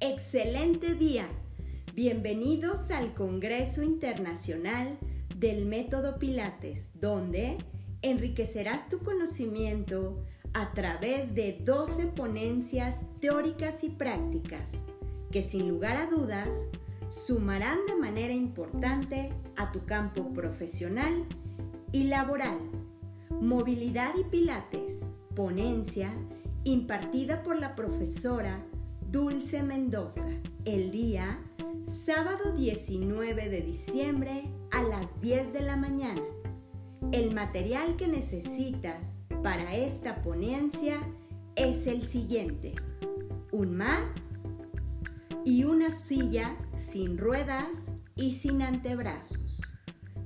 excelente día. Bienvenidos al Congreso Internacional del Método Pilates, donde enriquecerás tu conocimiento a través de 12 ponencias teóricas y prácticas que sin lugar a dudas sumarán de manera importante a tu campo profesional y laboral. Movilidad y Pilates, ponencia impartida por la profesora Dulce Mendoza, el día sábado 19 de diciembre a las 10 de la mañana. El material que necesitas para esta ponencia es el siguiente. Un mat y una silla sin ruedas y sin antebrazos.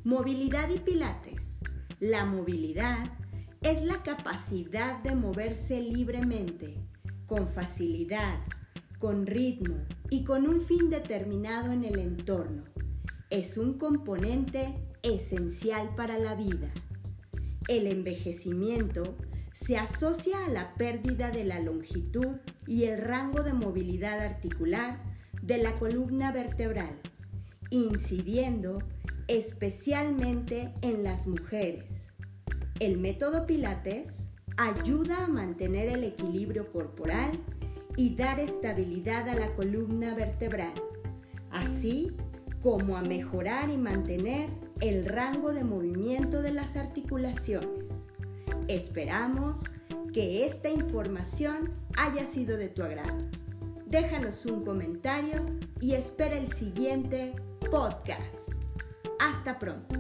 Movilidad y pilates. La movilidad es la capacidad de moverse libremente, con facilidad, con ritmo y con un fin determinado en el entorno. Es un componente esencial para la vida. El envejecimiento se asocia a la pérdida de la longitud y el rango de movilidad articular de la columna vertebral, incidiendo especialmente en las mujeres. El método Pilates ayuda a mantener el equilibrio corporal y dar estabilidad a la columna vertebral, así como a mejorar y mantener el rango de movimiento de las articulaciones. Esperamos que esta información haya sido de tu agrado. Déjanos un comentario y espera el siguiente podcast. Hasta pronto.